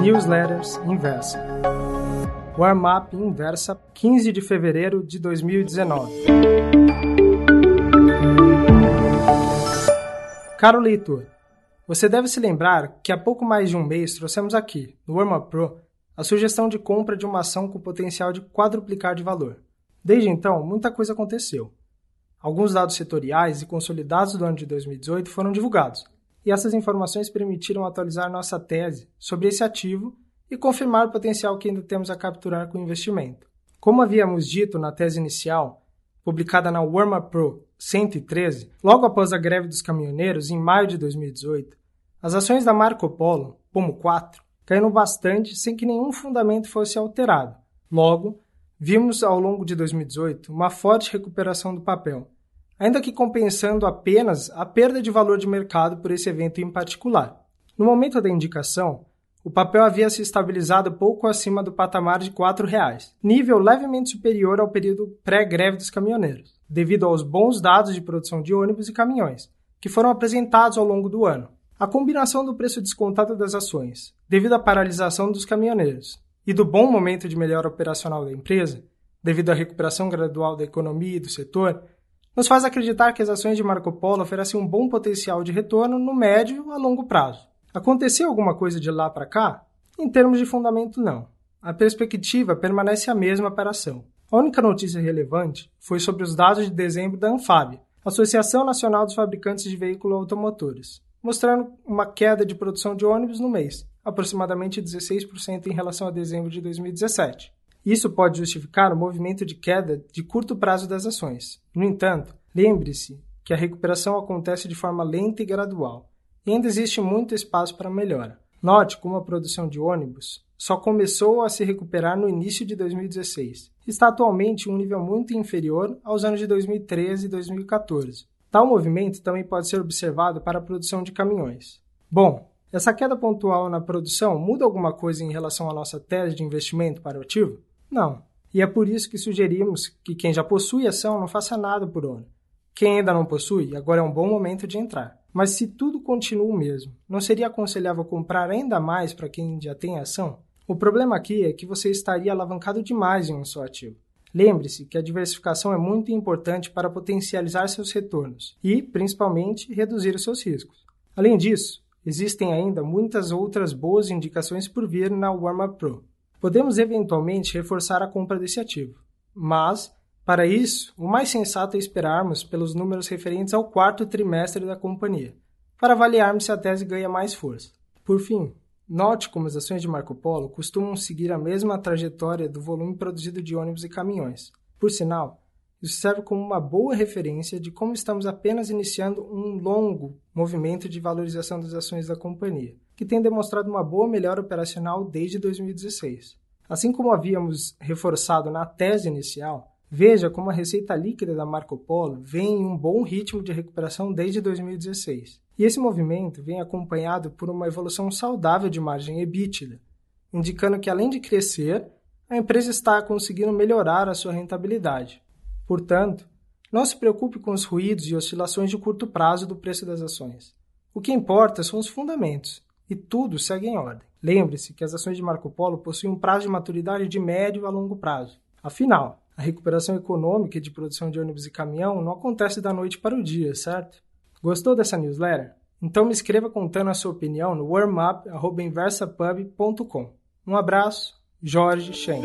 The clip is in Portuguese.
Newsletters Inversa. Warm-up Inversa, 15 de fevereiro de 2019. Caro leitor, você deve se lembrar que há pouco mais de um mês trouxemos aqui, no Warm-up Pro, a sugestão de compra de uma ação com potencial de quadruplicar de valor. Desde então, muita coisa aconteceu. Alguns dados setoriais e consolidados do ano de 2018 foram divulgados, e essas informações permitiram atualizar nossa tese sobre esse ativo e confirmar o potencial que ainda temos a capturar com o investimento. Como havíamos dito na tese inicial, publicada na Warma Pro 113, logo após a greve dos caminhoneiros em maio de 2018, as ações da Marco Polo, Pomo 4, caíram bastante sem que nenhum fundamento fosse alterado. Logo, vimos ao longo de 2018 uma forte recuperação do papel, ainda que compensando apenas a perda de valor de mercado por esse evento em particular. No momento da indicação, o papel havia se estabilizado pouco acima do patamar de R$ 4,00, nível levemente superior ao período pré-greve dos caminhoneiros, devido aos bons dados de produção de ônibus e caminhões, que foram apresentados ao longo do ano. A combinação do preço descontado das ações, devido à paralisação dos caminhoneiros, e do bom momento de melhora operacional da empresa, devido à recuperação gradual da economia e do setor, nos faz acreditar que as ações de Marco Polo oferecem um bom potencial de retorno no médio a longo prazo. Aconteceu alguma coisa de lá para cá? Em termos de fundamento, não. A perspectiva permanece a mesma para a ação. A única notícia relevante foi sobre os dados de dezembro da Anfab, Associação Nacional dos Fabricantes de Veículos Automotores, mostrando uma queda de produção de ônibus no mês, aproximadamente 16% em relação a dezembro de 2017. Isso pode justificar o movimento de queda de curto prazo das ações. No entanto, lembre-se que a recuperação acontece de forma lenta e gradual, e ainda existe muito espaço para melhora. Note como a produção de ônibus só começou a se recuperar no início de 2016. Está atualmente em um nível muito inferior aos anos de 2013 e 2014. Tal movimento também pode ser observado para a produção de caminhões. Bom, essa queda pontual na produção muda alguma coisa em relação à nossa tese de investimento para o ativo? Não. E é por isso que sugerimos que quem já possui ação não faça nada por hora. Quem ainda não possui, agora é um bom momento de entrar. Mas se tudo continua o mesmo, não seria aconselhável comprar ainda mais para quem já tem ação? O problema aqui é que você estaria alavancado demais em um só ativo. Lembre-se que a diversificação é muito importante para potencializar seus retornos e, principalmente, reduzir os seus riscos. Além disso, Existem ainda muitas outras boas indicações por vir na Warm-Up Pro. Podemos eventualmente reforçar a compra desse ativo, mas, para isso, o mais sensato é esperarmos pelos números referentes ao quarto trimestre da companhia, para avaliarmos se a tese ganha mais força. Por fim, note como as ações de Marco Polo costumam seguir a mesma trajetória do volume produzido de ônibus e caminhões. Por sinal, isso serve como uma boa referência de como estamos apenas iniciando um longo movimento de valorização das ações da companhia, que tem demonstrado uma boa melhora operacional desde 2016. Assim como havíamos reforçado na tese inicial, veja como a receita líquida da Marco Polo vem em um bom ritmo de recuperação desde 2016. E esse movimento vem acompanhado por uma evolução saudável de margem EBITDA, indicando que além de crescer, a empresa está conseguindo melhorar a sua rentabilidade. Portanto, não se preocupe com os ruídos e oscilações de curto prazo do preço das ações. O que importa são os fundamentos, e tudo segue em ordem. Lembre-se que as ações de Marco Polo possuem um prazo de maturidade de médio a longo prazo. Afinal, a recuperação econômica e de produção de ônibus e caminhão não acontece da noite para o dia, certo? Gostou dessa newsletter? Então me escreva contando a sua opinião no warmup.inversapub.com. Um abraço, Jorge Shen.